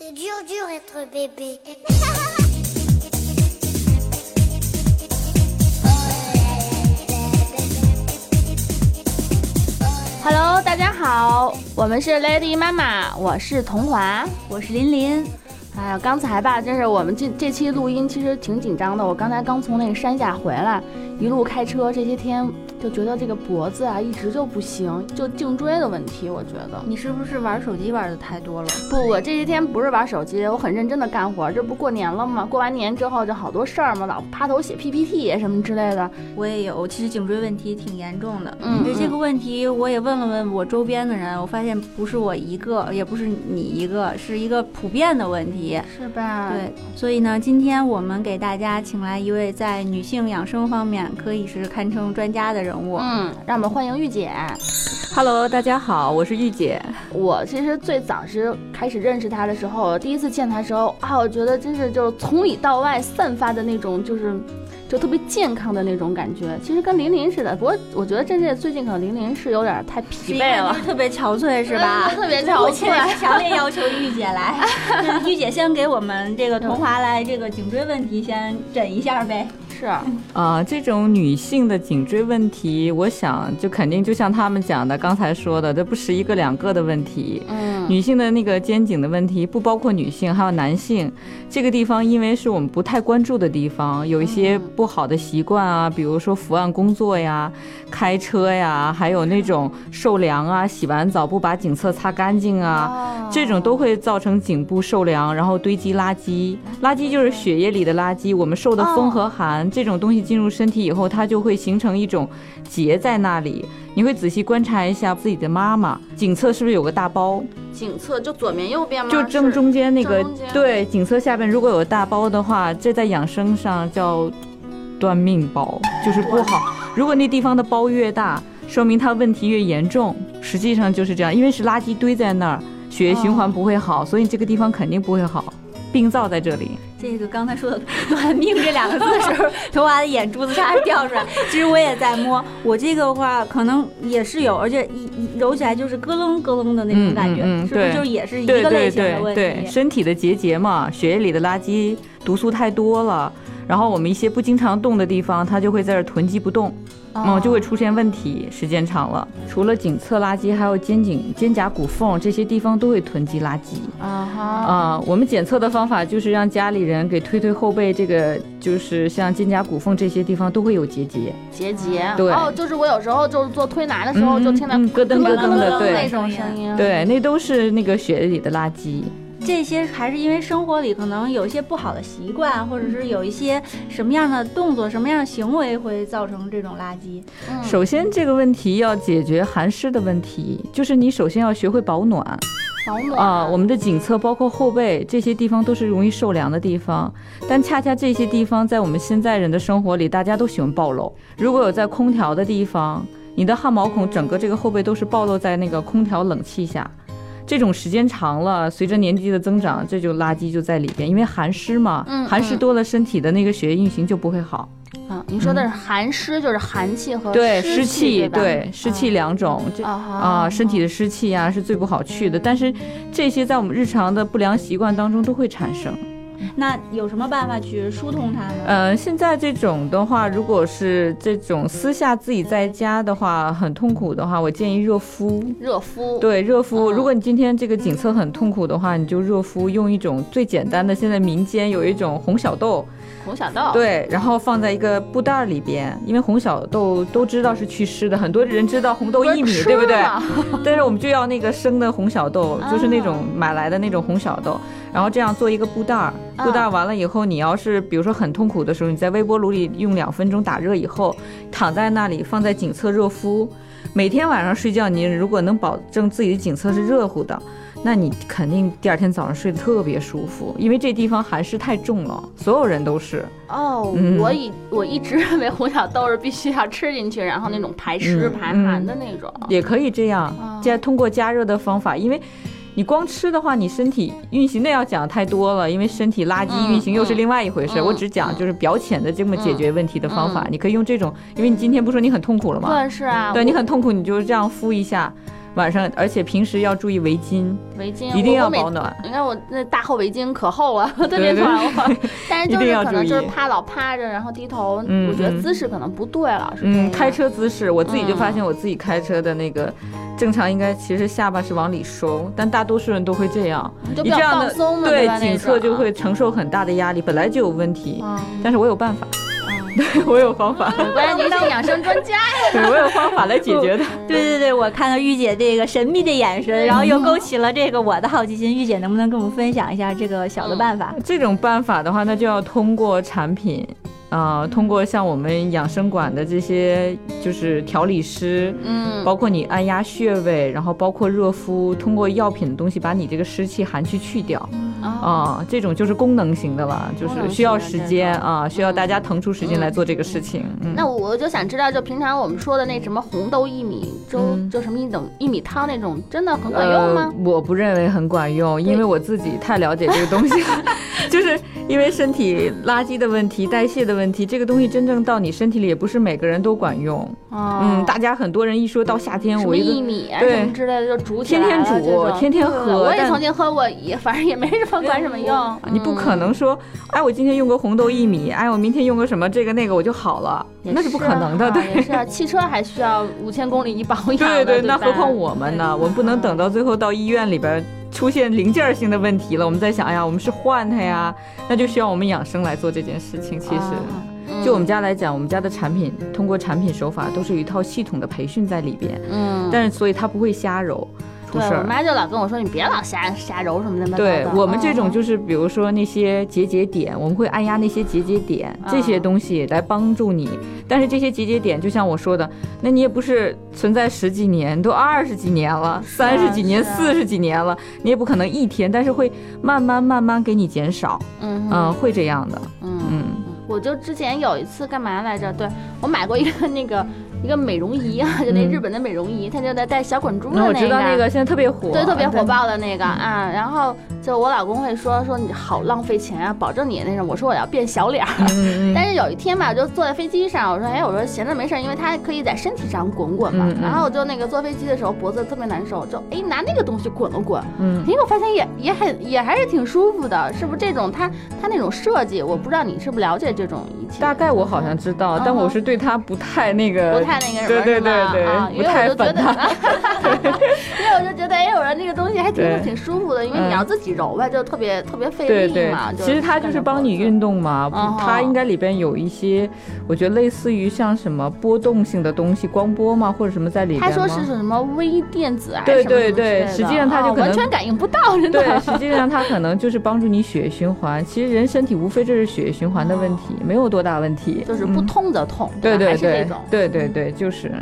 C'est dur, dur être bébé. Hello，大家好，我们是 Lady 妈妈，我是童华。我是琳琳，哎呀，刚才吧，真是我们这这期录音其实挺紧张的。我刚才刚从那个山下回来，一路开车，这些天就觉得这个脖子啊一直就不行，就颈椎的问题。我觉得你是不是玩手机玩的太多了？不，我这些天不是玩手机，我很认真的干活。这不过年了吗？过完年之后就好多事儿嘛，老趴头写 PPT 什么之类的。我也有，其实颈椎问题挺严重的。嗯对这个问题，我也问了问我周边的人，我发现不是我一个，也不是你一个，是一个普遍的问题。是吧？对，所以呢，今天我们给大家请来一位在女性养生方面可以是堪称专家的人物。嗯，让我们欢迎玉姐。Hello，大家好，我是玉姐。我其实最早是开始认识她的时候，第一次见她的时候啊，我觉得真是就是从里到外散发的那种，就是就特别健康的那种感觉。其实跟琳琳似的，不过我觉得真正最近可能琳琳是有点太疲惫了是。特别憔悴是吧？嗯特别 憔悴。强烈要求玉姐来，玉姐先给我们这个童华来这个颈椎问题先诊一下呗。是，啊、这种女性的颈椎问题，我想就肯定就像他们讲的，刚才说的，这不是一个两个的问题。嗯，女性的那个肩颈的问题不包括女性，还有男性。这个地方因为是我们不太关注的地方，有一些不好的习惯啊，比如说伏案工作呀、开车呀，还有那种受凉啊、洗完澡不把颈侧擦干净啊，哦这种都会造成颈部受凉，然后堆积垃圾。垃圾就是血液里的垃圾，我们受的风和寒、这种东西进入身体以后，它就会形成一种结在那里。你会仔细观察一下自己的妈妈颈侧是不是有个大包，颈侧就左面右边吗？就正中间那个对颈侧下那如果有大包的话，这在养生上叫断命包，就是不好。如果那地方的包越大，说明它问题越严重。实际上就是这样，因为是垃圾堆在那儿，血液循环不会好，所以这个地方肯定不会好，病灶在这里。这个刚才说的“短命”这两个字的时候，童娃的眼珠子差点掉出来。其实我也在摸，我这个的话可能也是有，而且揉起来就是咯楞咯楞的那种感觉，嗯嗯嗯是不是就是也是一对对个类型的问题？对，身体的结节嘛，血液里的垃圾毒素太多了，然后我们一些不经常动的地方，它就会在这儿囤积不动。嗯，就会出现问题，时间长了。除了颈侧垃圾，还有肩颈、肩胛骨缝这些地方都会囤积垃圾。啊哈，啊、我们检测的方法就是让家里人给推推后背，这个就是像肩胛骨缝这些地方都会有结节。结节。对哦，就是我有时候就是做推拿的时候，嗯就听到嗯咯噔咯咯噔的对那种声音。对，那都是那个血液里的垃圾。这些还是因为生活里可能有一些不好的习惯，或者是有一些什么样的动作、什么样的行为会造成这种垃圾。嗯首先，这个问题要解决寒湿的问题，就是你首先要学会保暖。保暖啊、我们的颈侧包括后背这些地方都是容易受凉的地方，但恰恰这些地方在我们现在人的生活里，大家都喜欢暴露。如果有在空调的地方，你的汗毛孔整个这个后背都是暴露在那个空调冷气下。这种时间长了，随着年纪的增长，这就垃圾就在里边，因为寒湿嘛，嗯寒湿多了，身体的那个血液运行就不会好。啊，你说的是寒湿，就是寒气和对，湿湿气，吧对，湿气两种，这啊身体的湿气呀、是最不好去的。但是这些在我们日常的不良习惯当中都会产生。那有什么办法去疏通它呢？呃，现在这种的话，如果是这种私下自己在家的话，很痛苦的话，我建议热敷。热敷。对，热敷。嗯如果你今天这个颈侧很痛苦的话，你就热敷，用一种最简单的，现在民间有一种红小豆，红小豆。对，然后放在一个布袋儿里边，因为红小豆都知道是祛湿的，很多人知道红豆薏米，对不对？但是我们就要那个生的红小豆，就是那种啊买来的那种红小豆，然后这样做一个布袋布袋儿完了以后，你要是比如说很痛苦的时候，你在微波炉里用两分钟打热以后，躺在那里放在颈侧热敷。每天晚上睡觉，你如果能保证自己的颈侧是热乎的，那你肯定第二天早上睡得特别舒服，因为这地方寒湿太重了，所有人都是。哦，嗯我以我一直认为红小豆是必须要吃进去，然后那种排湿、嗯排寒的那种。也可以这样哦，加通过加热的方法，因为你光吃的话，你身体运行那要讲太多了，因为身体垃圾嗯运行又是另外一回事。嗯我只讲就是表浅的这么解决问题的方法，嗯你可以用这种，因为你今天不说你很痛苦了吗？对，是啊，对你很痛苦，你就这样敷一下。晚上，而且平时要注意围巾，围巾一定要保暖。你看我那大厚围巾可厚了，特别暖和，但是就是可能就是趴老趴着，然后低头，嗯我觉得嗯。姿势可能不对了，嗯，开车姿势，我自己就发嗯。现我自己开车的那个正常应该其实下巴是往里收，但大多数人都会这样。就比较你这样的放松嘛，对颈侧就会承受很大的压力，本来就有问题。嗯，但是我有办法，对 我有方法，果然您是养生专家呀。对我有方法来解决它。对对对，我看到玉姐这个神秘的眼神，然后又勾起了这个我的好奇心。玉姐能不能跟我们分享一下这个小的办法？这种办法的话，那就要通过产品，啊、通过像我们养生馆的这些就是调理师，嗯，包括你按压穴位，然后包括热敷，通过药品的东西把你这个湿气寒气去掉啊，啊、这种就是功能型的了，就是需要时间啊，需要大家腾出时间嗯来做这个事情。嗯，那我就想知道，就平常我们说的那什么红豆薏米粥，嗯就什么一种薏米汤那种，真的很管用吗？呃？我不认为很管用，因为我自己太了解这个东西了，就是因为身体垃圾的问题、代谢的问题，这个东西真正到你身体里也不是每个人都管用。哦嗯，大家很多人一说到夏天，我一个薏米啊什么之类的，就煮起天天煮天天喝我也曾经喝过，也反正也没什么管什么用。啊你不可嗯能说，哎，我今天用个红豆薏米，哎，我明天用个什么这个那个我就好了，也那是不可能的，啊对。也是啊，汽车还需要五千公里一保养的，对对，那何况我们呢？我们不能等到最后到医院里边出现零件性的问题了，我们在想，哎呀，我们是换它呀，那就需要我们养生来做这件事情。其实，啊就我们，家来讲，我们家的产品通过产品手法都是有一套系统的培训在里边，嗯，但是所以它不会瞎揉出事儿。对我妈就老跟我说，你别老瞎瞎揉什么的。对我们这种嗯就是，比如说那些结节点，我们会按压那些结节点，这些东西来帮助你。但是这些结节点，就像我说的，那你也不是存在十几年，都二十几年了，三十几年、四十几年了，你也不可能一天，但是会慢慢慢慢给你减少，嗯嗯，会这样的，嗯嗯我就之前有一次干嘛来着？对我买过一个那个一个美容仪啊，就那嗯日本的美容仪，它就在带小滚珠的那我那知道那个现在特别火，对，特别火爆的那个啊。然后就我老公会说说你好浪费钱啊，保证你那种。我说我要变小脸儿。但是有一天吧，我就坐在飞机上，我说，哎，我说闲着没事儿，因为它可以在身体上滚滚嘛。然后我就那个坐飞机的时候脖子特别难受，就哎拿那个东西滚了滚，嗯。哎，我发现也也很也还是挺舒服的，是不是？这种它它那种设计，我不知道你是不是了解这种仪器？大概我好像知道，但我是对它不太那个，不太那个什么，对对啊，因为我就觉得，因为我就觉得，哎，我说那个东西还挺挺舒服的，因为你嗯。要自己揉吧，就特别特别费对对力嘛。，其实它就是帮你运动嘛，嗯它应该里边有一些，我觉得类似于像什么波动性的东西，光波吗，或者什么在里？他说是什么微电子啊，对对对实际上它就哦可能完全感应不到，真对，实际上它可能就是帮助你血液循环。其实人身体无非就是血液循环的问题，没有多大问题。就是不嗯痛则痛，对对对。对对对，就是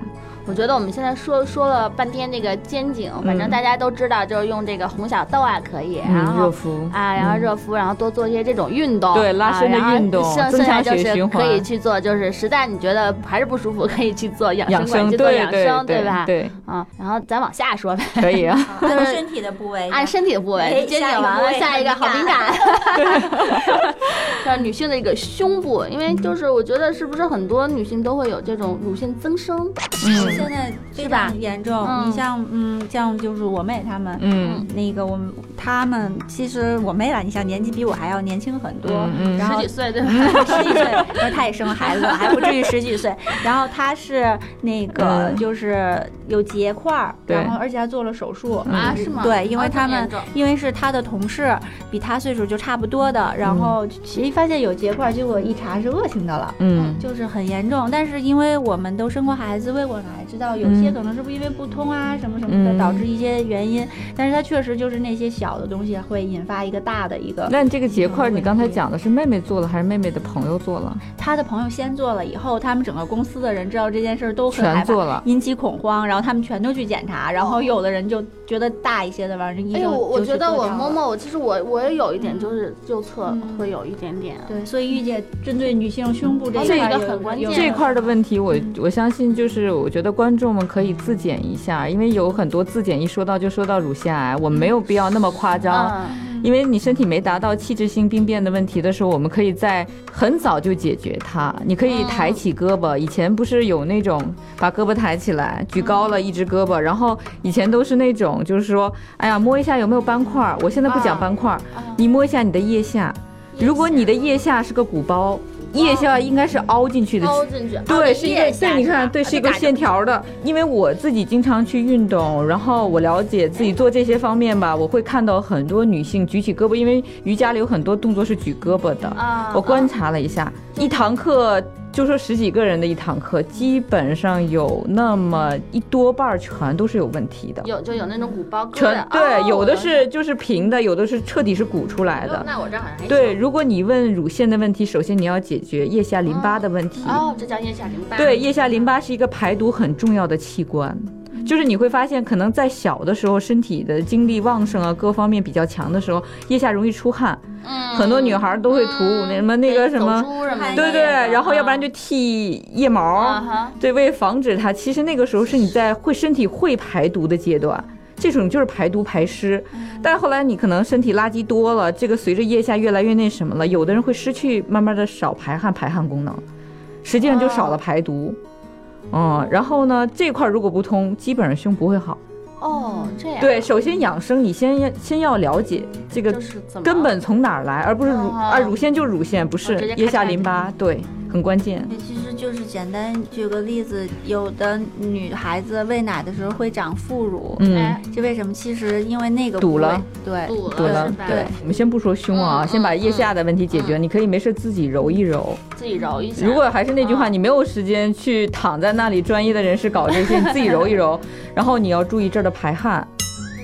我觉得我们现在说说了半天这个肩颈，反正嗯大家都知道，就是用这个红小豆啊可以，然嗯后热敷。啊，然后嗯。热敷，然后多做一些这种运动，对拉伸的啊然后运动剩增强剩下就是血液循可以去做，就是实在你觉得还是不舒服，可以去做养养生，馆去做对对养生，对吧？对，啊，然后咱往下说呗，可以啊。就是身体的部位，按身体的部哎位，肩颈完了，下一个好很敏敏感，就是女性的一个胸部，因为就是我觉得是不是很多女性都会有这种乳腺增生，嗯现在非是吧？常严重。嗯。你像嗯，像就是我妹她们，嗯。那个我们她们其实我妹啦，你像年纪比我还要年轻很多，嗯嗯。然后十几岁对吧？十几岁，然后她也生了孩子，还不至于十几岁。然后她是那个嗯。就是有结块儿，然后而且还做了手术啊是吗？对，因为他们因为是她的同事，比她岁数就差不多的，然后其实发现有结块儿，结果一查是恶性的了。嗯。就是很严重，但是因为我们都生过孩子、喂过奶，知道有些可能是不是因为不通啊什么什么的嗯导致一些原因，但是它确实就是那些小的东西会引发一个大的一个。那你这个结块，你刚才讲的是妹妹做了还是妹妹的朋友做了？她的朋友先做了以后，他们整个公司的人知道这件事都很害怕，全做了。引起恐慌，然后他们全都去检查，然后有的人就觉得大一些的，反正医哎呦，生我我觉得我摸摸，我其实我我也有一点，就是右侧嗯会有一点点。对，所以玉姐针对女性胸部这一这个块有很关键有这块的问题我，我相信就是，我觉得观众们可以自检一下，因为有很多自检一说到就说到乳腺癌，我们没有必要那么夸张。嗯，因为你身体没达到器质性病变的问题的时候，我们可以在很早就解决它。你可以抬起胳膊，以前不是有那种把胳膊抬起来，举高了一只胳膊，然后以前都是那种就是说，哎呀摸一下有没有斑块。我现在不讲斑块，你摸一下你的腋下，如果你的腋下是个鼓包。腋下应该是凹进去的，凹进去，对，是一个，对，你看，对，是一个线条的。因为我自己经常去运动，然后我了解自己做这些方面吧，我会看到很多女性举起胳膊，因为瑜伽里有很多动作是举胳膊的。啊，我观察了一下，一堂课。就说十几个人的一堂课，基本上有那么一多半儿全都是有问题的。有就有那种鼓包，全对，有的是就是平的，有的是彻底是鼓出来的。那我这好像还对。如果你问乳腺的问题，首先你要解决腋下淋巴的问题。哦，这叫腋下淋巴。对，腋下淋巴是一个排毒很重要的器官。就是你会发现，可能在小的时候，身体的精力旺盛啊，各方面比较强的时候，腋下容易出汗。嗯，很多女孩都会涂那什么那个什么，对对，然后要不然就剃腋毛，对，为防止它。其实那个时候是你在会身体会排毒的阶段，这种就是排毒排湿。但是后来你可能身体垃圾多了，这个随着腋下越来越那什么了，有的人会失去慢慢的少排汗排汗功能，实际上就少了排毒。嗯，然后呢，这块如果不通，基本上胸不会好。哦，这样。对，首先养生，你先要先要了解这个根本从哪儿来，而不是乳啊，乳腺就乳腺，不是腋下淋巴，对，很关键。其实就是简单举个例子，有的女孩子喂奶的时候会长副乳，嗯，这为什么？其实因为那个堵了，对，堵了，对。我们先不说胸啊，先把腋下的问题解决。你可以没事自己揉一揉，自己揉一下。如果还是那句话，你没有时间去躺在那里，专业的人士搞这些，你自己揉一揉。然后你要注意这儿的排汗。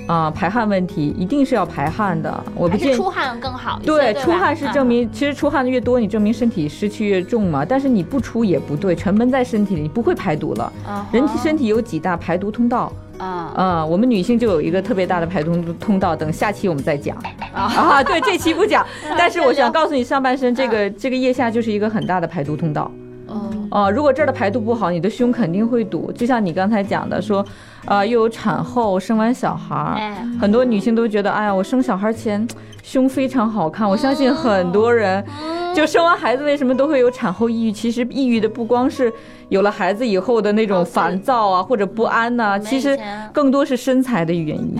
啊，排汗问题一定是要排汗的。我不建议出汗更好。对，出汗是证明，其实出汗的越多，你证明身体湿气越重嘛。但是你不出也不对，全闷在身体里，你不会排毒了。人体身体有几大排毒通道？啊啊，我们女性就有一个特别大的排毒通道，等下期我们再讲。啊，对，这期不讲。但是我想告诉你，上半身这个这个腋下就是一个很大的排毒通道。哦，如果这儿的排毒不好，你的胸肯定会堵。就像你刚才讲的，说。啊，又有产后生完小孩儿，很多女性都觉得，哎呀，我生小孩前胸非常好看。我相信很多人，就生完孩子为什么都会有产后抑郁？其实抑郁的不光是有了孩子以后的那种烦躁啊或者不安呐，其实更多是身材的原因。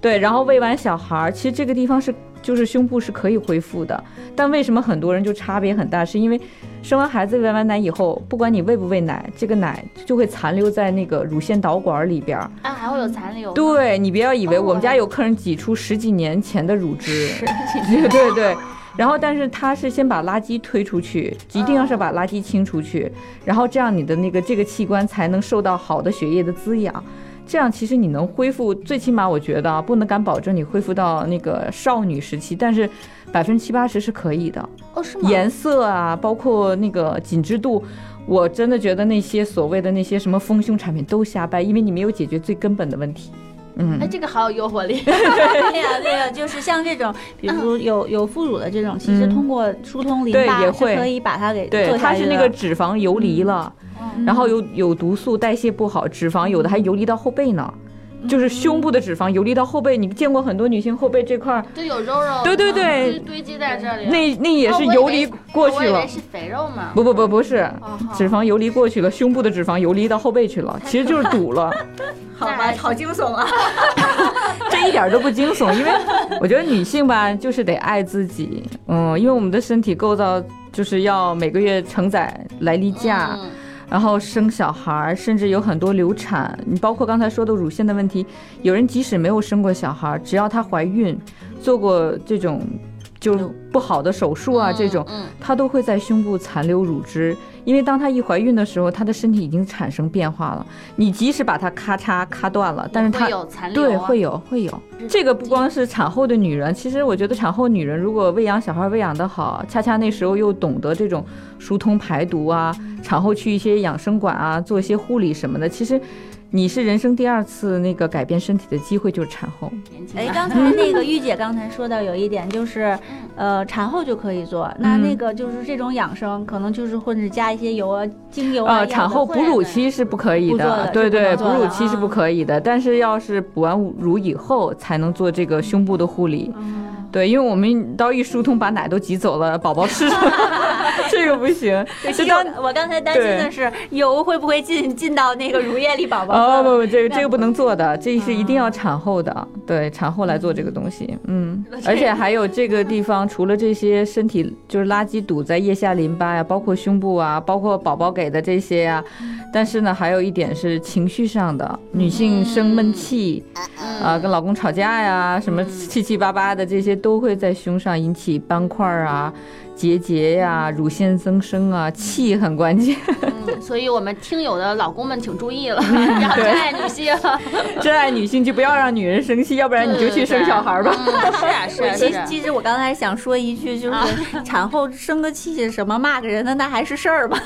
对，然后喂完小孩儿，其实这个地方是。就是胸部是可以恢复的，但为什么很多人就差别很大？是因为生完孩子喂完奶以后，不管你喂不喂奶，这个奶就会残留在那个乳腺导管里边儿。啊，还会有残留？对你不要以为我们家有客人挤出十几年前的乳汁，对对 对。然后，但是他是先把垃圾推出去，一定要是把垃圾清出去，然后这样你的那个这个器官才能受到好的血液的滋养。这样其实你能恢复，最起码我觉得啊，不能敢保证你恢复到那个少女时期，但是百分之七八十是可以的。哦，是吗？颜色啊，包括那个紧致度，我真的觉得那些所谓的那些什么丰胸产品都瞎掰，因为你没有解决最根本的问题。嗯，哎，这个好有诱惑力。对呀，对呀，就是像这种，比如有有副乳的这种，其实通过疏通淋巴也会可以把它给对，它是那个脂肪游离了。然后有有毒素，代谢不好，脂肪有的还游离到后背呢，就是胸部的脂肪游离到后背。你见过很多女性后背这块儿就有肉肉，对对对，堆积在这里。那那也是游离过去了。是肥肉吗？不不不不是，脂肪游离过去了，胸部的脂肪游离到后背去了，其实就是堵了。好吧，好惊悚啊！这一点都不惊悚，因为 我觉得女性吧，就是得爱自己。嗯，因为我们的身体构造就是要每个月承载来例假。然后生小孩，甚至有很多流产。你包括刚才说的乳腺的问题，有人即使没有生过小孩，只要她怀孕，做过这种。就不好的手术啊，这种，她都会在胸部残留乳汁，因为当她一怀孕的时候，她的身体已经产生变化了。你即使把它咔嚓咔断了，但是它对会有会有。这个不光是产后的女人，其实我觉得产后女人如果喂养小孩喂养的好，恰恰那时候又懂得这种疏通排毒啊，产后去一些养生馆啊，做一些护理什么的，其实。你是人生第二次那个改变身体的机会，就是产后。哎，刚才那个玉姐刚才说到有一点就是，呃，产后就可以做。那那个就是这种养生，可能就是或者加一些油啊、精油啊。产后哺乳期是不可以的，对对，哺乳期是不可以的。但是要是补完乳以后，才能做这个胸部的护理。对，因为我们刀一疏通，把奶都挤走了，宝宝吃什么？这个不行。就当我刚才担心的是油会不会进 进到那个乳液里，宝宝哦不不，这个这个不能做的，这是一定要产后的，对，产后来做这个东西，嗯，而且还有这个地方，除了这些身体就是垃圾堵在腋下淋巴呀，包括胸部啊，包括宝宝给的这些呀，但是呢，还有一点是情绪上的，女性生闷气啊，跟老公吵架呀，什么七七八八的这些都会在胸上引起斑块啊。结节呀，乳腺增生啊，气很关键。嗯，所以我们听友的老公们请注意了，要真爱女性，真爱女性就不要让女人生气，要不然你就去生小孩吧。是啊，是啊。其实其实我刚才想说一句，就是产后生个气什么骂个人的那还是事儿吗？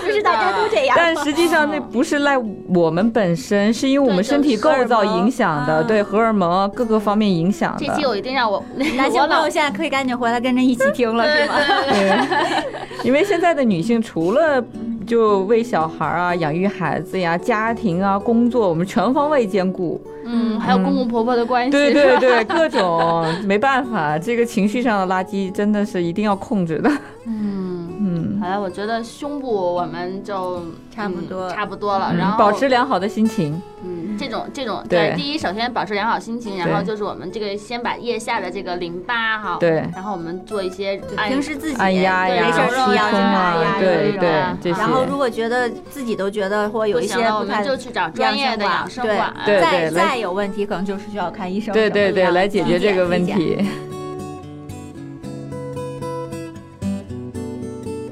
不是大家都这样。但实际上那不是赖我们本身，是因为我们身体构造影响的，对荷尔蒙各个方面影响的。这期我一定让我男性朋友现在可以赶紧回来跟着一起听了，是吗？对，因为现在的女性除了就为小孩啊、养育孩子呀、家庭啊、工作，我们全方位兼顾。嗯，还有公公婆婆的关系。对 对对，各种没办法，这个情绪上的垃圾真的是一定要控制的。嗯嗯，好了，我觉得胸部我们就差不多差不多了，然后保持良好的心情。嗯，这种这种对，第一首先保持良好心情，然后就是我们这个先把腋下的这个淋巴哈，对，然后我们做一些平时自己按压呀、没事儿啊，对对，然后如果觉得自己都觉得或有一些不太，就去找专业的养生馆，对，再再有问题可能就是需要看医生，对对对，来解决这个问题。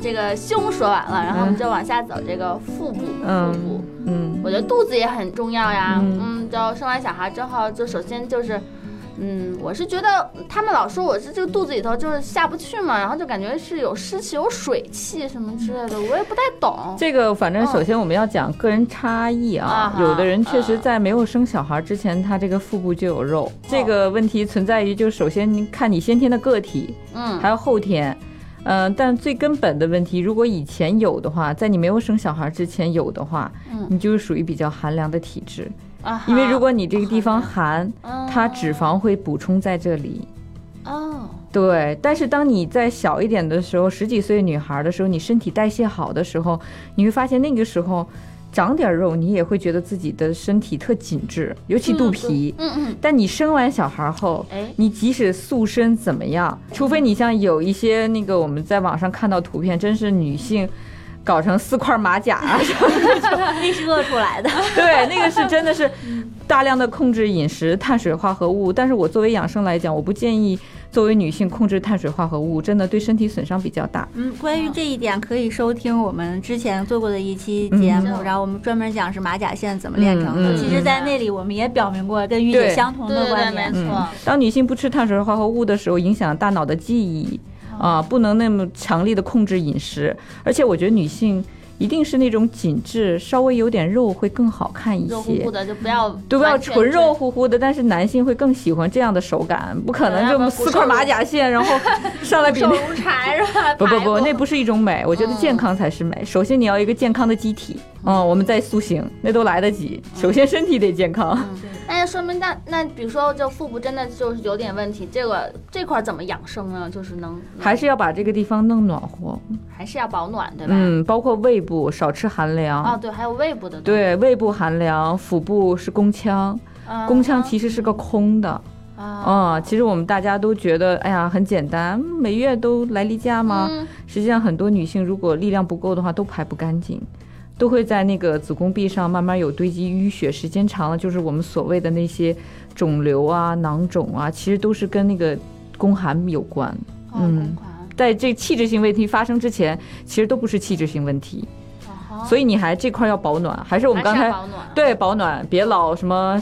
这个胸说完了，然后我们就往下走，这个腹部，腹部，嗯，我觉得肚子也很重要呀，嗯，就生完小孩之后，就首先就是，嗯，我是觉得他们老说我是这个肚子里头就是下不去嘛，然后就感觉是有湿气、有水气什么之类的，我也不太懂。这个反正首先我们要讲个人差异啊，有的人确实在没有生小孩之前，他这个腹部就有肉，这个问题存在于就首先看你先天的个体，嗯，还有后天。嗯，但最根本的问题，如果以前有的话，在你没有生小孩之前有的话，嗯，你就是属于比较寒凉的体质啊。因为如果你这个地方寒，它脂肪会补充在这里。哦，对。但是当你在小一点的时候，十几岁女孩的时候，你身体代谢好的时候，你会发现那个时候。长点肉，你也会觉得自己的身体特紧致，尤其肚皮。嗯嗯。但你生完小孩后，哎，你即使塑身怎么样，除非你像有一些那个我们在网上看到图片，真是女性搞成四块马甲啊，那是饿出来的。对，那个是真的是大量的控制饮食碳水化合物。但是我作为养生来讲，我不建议。作为女性，控制碳水化合物真的对身体损伤比较大。嗯，关于这一点，可以收听我们之前做过的一期节目，然后我们专门讲是马甲线怎么练成的。其实，在那里我们也表明过跟玉姐相同的观点。没错，当女性不吃碳水化合物的时候，影响大脑的记忆啊，不能那么强力的控制饮食。而且，我觉得女性。一定是那种紧致，稍微有点肉会更好看一些。肉乎乎的就不要，都不要纯肉乎乎的。但是男性会更喜欢这样的手感，不可能就四块马甲线，然后 上来比手如柴是吧？不不不，那不是一种美，我觉得健康才是美。首先你要一个健康的机体，嗯，我们再塑形，那都来得及。首先身体得健康。那说明那那比如说就腹部真的就是有点问题，这个这块怎么养生呢？就是能还是要把这个地方弄暖和，还是要保暖，对吧？嗯，包括胃部少吃寒凉啊，对，还有胃部的，对，胃部寒凉，腹部是宫腔，宫腔其实是个空的啊。其实我们大家都觉得，哎呀，很简单，每月都来例假吗？实际上很多女性如果力量不够的话，都排不干净。都会在那个子宫壁上慢慢有堆积淤血，时间长了就是我们所谓的那些肿瘤啊、囊肿啊，其实都是跟那个宫寒有关。嗯，在这器质性问题发生之前，其实都不是器质性问题。所以你还这块要保暖，还是我们刚才对保暖，别老什么，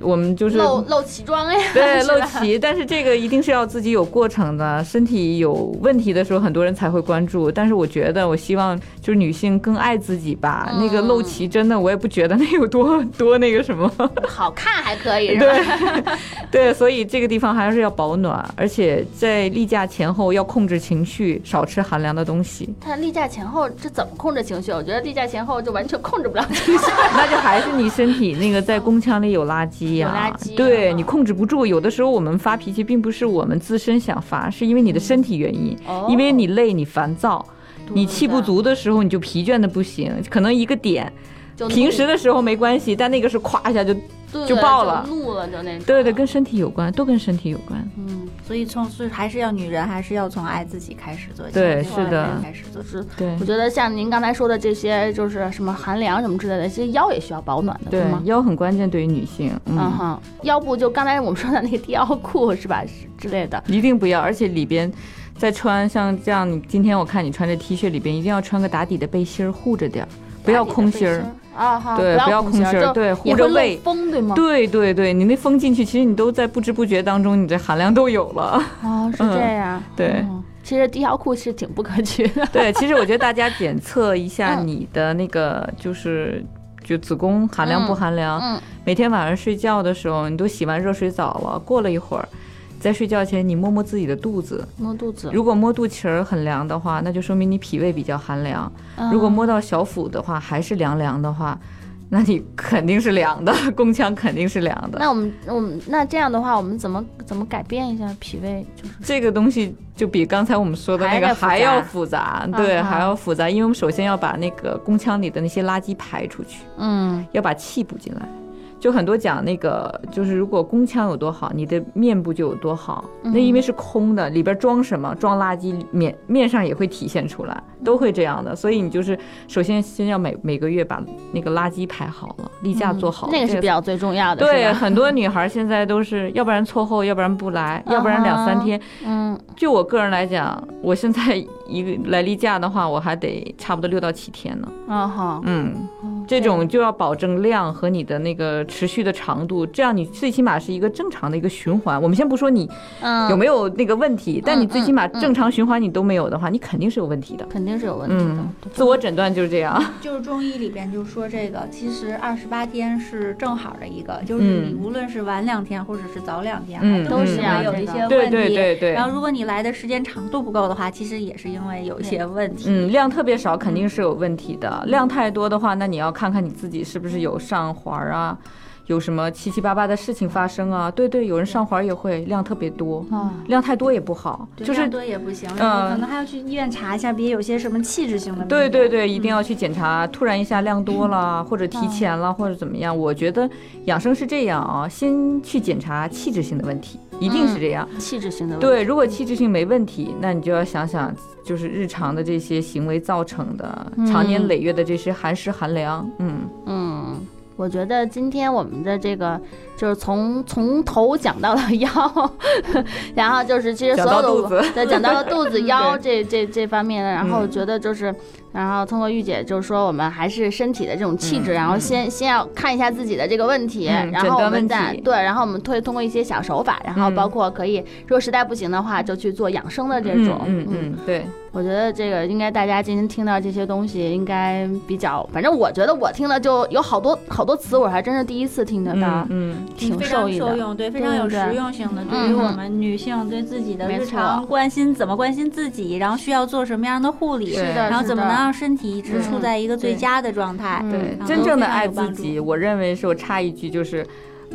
我们就是露露脐装呀，对 露脐，但是这个一定是要自己有过程的，身体有问题的时候，很多人才会关注。但是我觉得，我希望就是女性更爱自己吧。那个露脐真的，我也不觉得那有多 多那个什么，好看还可以，对 对，所以这个地方还是要保暖，而且在例假前后要控制情绪，少吃寒凉的东西。它例假前后这怎么控制情绪？我觉得例。例假前后就完全控制不了情绪。那就还是你身体那个在宫腔里有垃圾呀、有垃圾啊对你控制不住。有的时候我们发脾气，并不是我们自身想发，是因为你的身体原因，哦因为你累，你烦躁。你气不足的时候，你就疲倦的不行，可能一个点，平时的时候没关系，但那个是咵一下就，对就爆了怒了就那种。对对，跟身体有关，都跟身体有关。嗯，所以从是还是要女人还是要从爱自己开始做起，对是的开始。就是对我觉得像您刚才说的这些，就是什么寒凉什么之类的，其实腰也需要保暖的，对吗？腰很关键，对于女性，嗯嗯，哼，腰部就刚才我们说的那个低腰裤是吧，是之类的。一定不要，而且里边再穿像这样，你今天我看你穿着 T 恤，里边一定要穿个打底的背心儿护着点儿，不要空心儿。啊哈，对不要空就空心儿对护着胃风对吗？对对对，你那风进去，其实你都在不知不觉当中，你这含量都有了。哦，是这样。对哦其实低腰裤是挺不可取的。对，其实我觉得大家检测一下嗯你的那个就是。就子宫含量不含量？嗯每天晚上睡觉的时候，你都洗完热水澡了，过了一会儿，在睡觉前你摸摸自己的肚子，摸肚子。如果摸肚脐儿很凉的话，那就说明你脾胃比较寒凉。嗯如果摸到小腹的话，还是凉凉的话，那你肯定是凉的，宫腔肯定是凉的。那我们我们那这样的话，我们怎么怎么改变一下脾胃？就是这个东西就比刚才我们说的那个还还要要复杂，对，啊还要复杂，因为我们首先要把那个宫腔里的那些垃圾排出去，嗯要把气补进来。就很多讲那个，就是如果宫腔有多好，你的面部就有多好。那因为是空的，里边装什么，装垃圾，面面上也会体现出来，都会这样的。所以你就是首先先要每每个月把那个垃圾排好了，例假做好了，这那个是比较最重要的。对，很多女孩现在都是，要不然错后，要不然不来，要不然两三天。嗯就我个人来讲，我现在一个来例假的话，我还得差不多六到七天呢。啊哈，嗯，这种就要保证量和你的那个持续的长度，这样你最起码是一个正常的一个循环。我们先不说你嗯有没有那个问题，但你最起码正常循环你都没有的话，你肯定是有问题的。肯定是有问题的嗯。，自我诊断就是这样。就是中医里边就说这个，其实二十八天是正好的一个，就是嗯你无论是晚两天或者是早两天，嗯都是有一些问题。对对对对然后如果你来的时间长度不够的话，其实也是因为有一些问题。嗯，量特别少肯定是有问题的，量太多的话，那你要看看看你自己是不是有上环儿啊，有什么七七八八的事情发生啊。对对，有人上环儿也会量特别多，啊，量太多也不好，就是量多也不行，嗯然后可能还要去医院查一下，别有些什么器质性的。对对对，一定要去检查，突然一下量多了，或者提前了，或者怎么样。我觉得养生是这样啊，先去检查器质性的问题，一定是这样。气质性的问题。对，如果气质性没问题，那你就要想想，就是日常的这些行为造成的，长年累月的这些寒湿寒凉，嗯。嗯，我觉得今天我们的这个就是从从头讲到了 腰，然后就是其实所有的对讲到了肚子 腰这这这方面的，然后觉得就是，然后通过玉姐就是说我们还是身体的这种气质，嗯然后先先要看一下自己的这个问题，嗯然后我们再对，然后我们会通过一些小手法，然后嗯。包括可以如果实在不行的话，就去做养生的这种，嗯嗯嗯，对，我觉得这个应该大家今天听到这些东西，应该比较，反正我觉得我听了就有好多好多词，我还真是第一次听得到嗯，嗯，挺受益的。受用，对，非常有实用性的。嗯对于我们女性对自己的日常关心，怎么关心自己，然后需要做什么样的护理，是的然后怎么能让身体一直处在一个最佳的状态。嗯对真正的爱自己，我认为是我插一句，就是，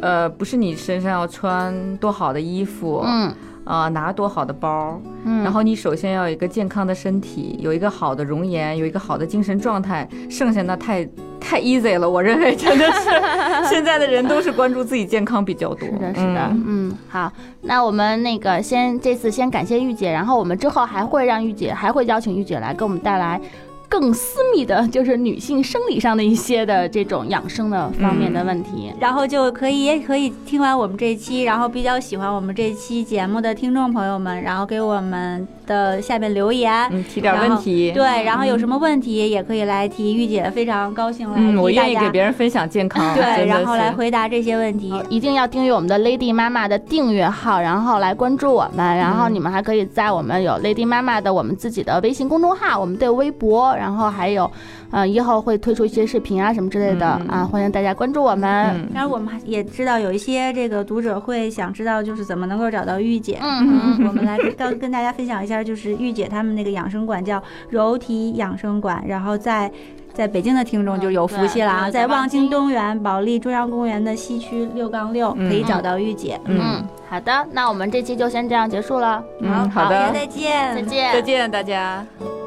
呃，不是你身上要穿多好的衣服，嗯啊、拿多好的包，嗯，然后你首先要有一个健康的身体，有一个好的容颜，有一个好的精神状态，剩下那太太 easy 了，我认为真的是 现在的人都是关注自己健康比较多。是的，是的，嗯嗯，好，那我们那个先这次先感谢玉姐，然后我们之后还会让玉姐，还会邀请玉姐来给我们带来。更私密的，就是女性生理上的一些的这种养生的方面的问题。然后就可以也可以听完我们这期，然后比较喜欢我们这期节目的听众朋友们，然后给我们的下面留言。嗯，提点问题。对，然后有什么问题也可以来提，玉姐非常高兴来嗯，我愿意给别人分享健康。对，然后来回答这些问题。一定要订阅我们的 Lady 妈妈的订阅号，然后来关注我们。然后你们还可以在我们有 Lady 妈妈的我们自己的微信公众号，我们的微博，然后还有，呃，一号会推出一些视频啊什么之类的、嗯啊，欢迎大家关注我们。当，然我们也知道有一些这个读者会想知道，就是怎么能够找到玉姐。嗯我们来跟跟大家分享一下，就是玉姐他们那个养生馆叫柔体养生馆，然后在。在北京的听众就有福气了啊，在望京东园保利中央公园的西区六杠六嗯可以找到玉姐。嗯嗯，好的，那我们这期就先这样结束了，嗯，好大家的，再见，再见，再见大家。嗯